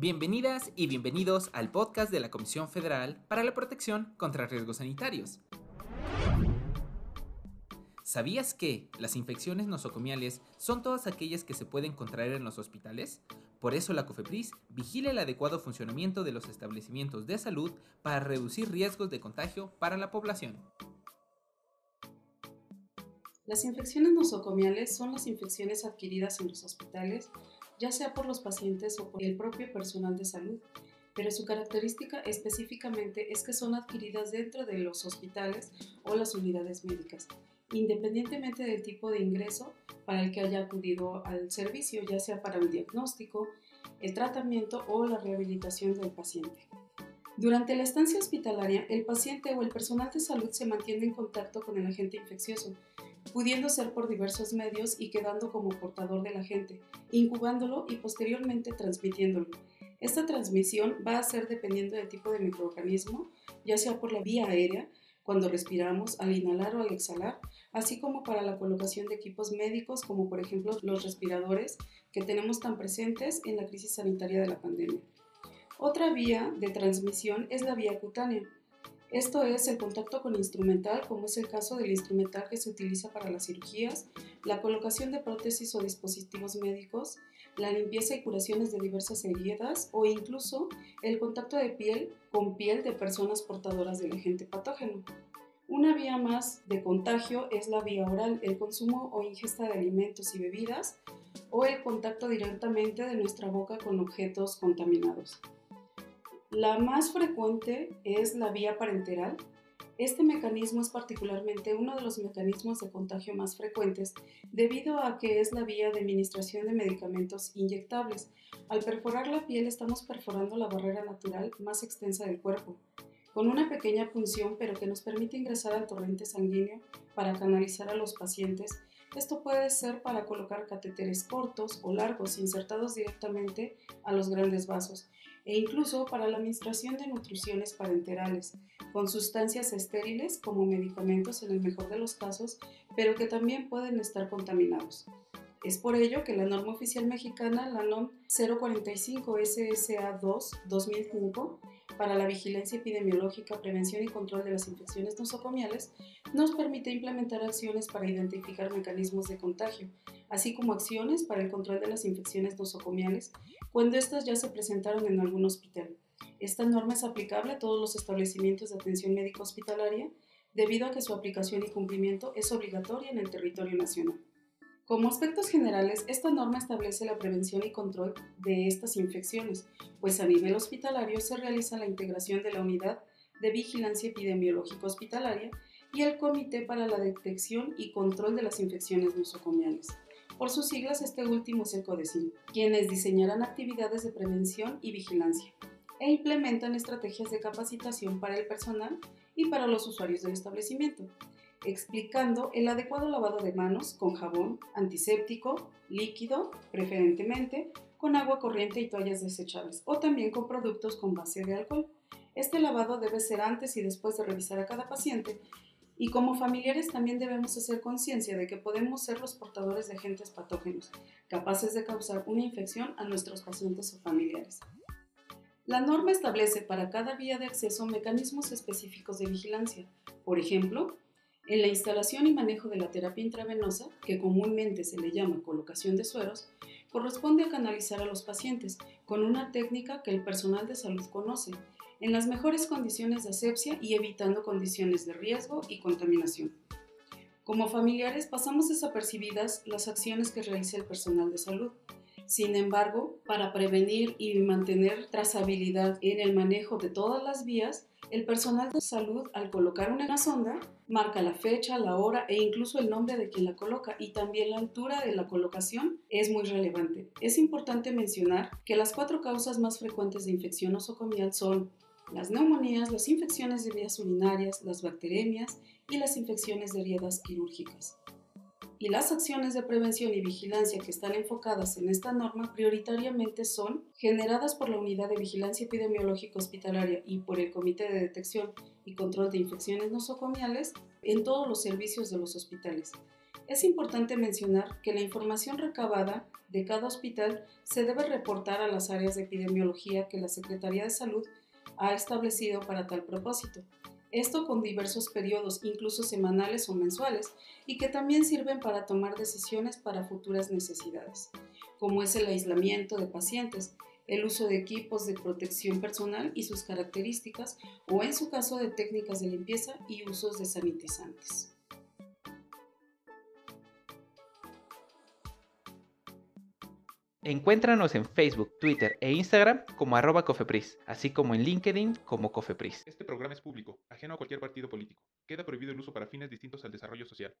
Bienvenidas y bienvenidos al podcast de la Comisión Federal para la Protección contra Riesgos Sanitarios. ¿Sabías que las infecciones nosocomiales son todas aquellas que se pueden contraer en los hospitales? Por eso la COFEPRIS vigila el adecuado funcionamiento de los establecimientos de salud para reducir riesgos de contagio para la población. Las infecciones nosocomiales son las infecciones adquiridas en los hospitales ya sea por los pacientes o por el propio personal de salud, pero su característica específicamente es que son adquiridas dentro de los hospitales o las unidades médicas, independientemente del tipo de ingreso para el que haya acudido al servicio, ya sea para el diagnóstico, el tratamiento o la rehabilitación del paciente. Durante la estancia hospitalaria, el paciente o el personal de salud se mantiene en contacto con el agente infeccioso, pudiendo ser por diversos medios y quedando como portador del agente, incubándolo y posteriormente transmitiéndolo. Esta transmisión va a ser dependiendo del tipo de microorganismo, ya sea por la vía aérea, cuando respiramos, al inhalar o al exhalar, así como para la colocación de equipos médicos como por ejemplo los respiradores que tenemos tan presentes en la crisis sanitaria de la pandemia. Otra vía de transmisión es la vía cutánea, esto es el contacto con instrumental, como es el caso del instrumental que se utiliza para las cirugías, la colocación de prótesis o dispositivos médicos, la limpieza y curaciones de diversas heridas o incluso el contacto de piel con piel de personas portadoras del agente patógeno. Una vía más de contagio es la vía oral, el consumo o ingesta de alimentos y bebidas o el contacto directamente de nuestra boca con objetos contaminados. La más frecuente es la vía parenteral. Este mecanismo es particularmente uno de los mecanismos de contagio más frecuentes debido a que es la vía de administración de medicamentos inyectables. Al perforar la piel estamos perforando la barrera natural más extensa del cuerpo, con una pequeña punción pero que nos permite ingresar al torrente sanguíneo para canalizar a los pacientes. Esto puede ser para colocar catéteres cortos o largos insertados directamente a los grandes vasos e incluso para la administración de nutriciones parenterales, con sustancias estériles como medicamentos en el mejor de los casos, pero que también pueden estar contaminados. Es por ello que la norma oficial mexicana, la NOM 045 SSA 2 2005, para la vigilancia epidemiológica, prevención y control de las infecciones nosocomiales, nos permite implementar acciones para identificar mecanismos de contagio, así como acciones para el control de las infecciones nosocomiales cuando éstas ya se presentaron en algún hospital. Esta norma es aplicable a todos los establecimientos de atención médica hospitalaria debido a que su aplicación y cumplimiento es obligatoria en el territorio nacional. Como aspectos generales, esta norma establece la prevención y control de estas infecciones, pues a nivel hospitalario se realiza la integración de la unidad de vigilancia epidemiológica hospitalaria y el Comité para la Detección y Control de las Infecciones Nosocomiales. Por sus siglas, este último es el CODECIN, quienes diseñarán actividades de prevención y vigilancia e implementan estrategias de capacitación para el personal y para los usuarios del establecimiento explicando el adecuado lavado de manos con jabón, antiséptico, líquido, preferentemente, con agua corriente y toallas desechables, o también con productos con base de alcohol. Este lavado debe ser antes y después de revisar a cada paciente y como familiares también debemos hacer conciencia de que podemos ser los portadores de agentes patógenos, capaces de causar una infección a nuestros pacientes o familiares. La norma establece para cada vía de acceso mecanismos específicos de vigilancia. Por ejemplo, en la instalación y manejo de la terapia intravenosa, que comúnmente se le llama colocación de sueros, corresponde a canalizar a los pacientes con una técnica que el personal de salud conoce, en las mejores condiciones de asepsia y evitando condiciones de riesgo y contaminación. Como familiares pasamos desapercibidas las acciones que realiza el personal de salud. Sin embargo, para prevenir y mantener trazabilidad en el manejo de todas las vías, el personal de salud, al colocar una sonda, marca la fecha, la hora e incluso el nombre de quien la coloca y también la altura de la colocación es muy relevante. Es importante mencionar que las cuatro causas más frecuentes de infección nosocomial son las neumonías, las infecciones de vías urinarias, las bacteremias y las infecciones de heridas quirúrgicas y las acciones de prevención y vigilancia que están enfocadas en esta norma prioritariamente son generadas por la Unidad de Vigilancia Epidemiológica Hospitalaria y por el Comité de Detección y Control de Infecciones Nosocomiales en todos los servicios de los hospitales. Es importante mencionar que la información recabada de cada hospital se debe reportar a las áreas de epidemiología que la Secretaría de Salud ha establecido para tal propósito. Esto con diversos periodos, incluso semanales o mensuales, y que también sirven para tomar decisiones para futuras necesidades, como es el aislamiento de pacientes, el uso de equipos de protección personal y sus características, o en su caso de técnicas de limpieza y usos de sanitizantes. Encuéntranos en Facebook, Twitter e Instagram como arroba cofepris, así como en LinkedIn como cofepris. Este programa es público, ajeno a cualquier partido político. Queda prohibido el uso para fines distintos al desarrollo social.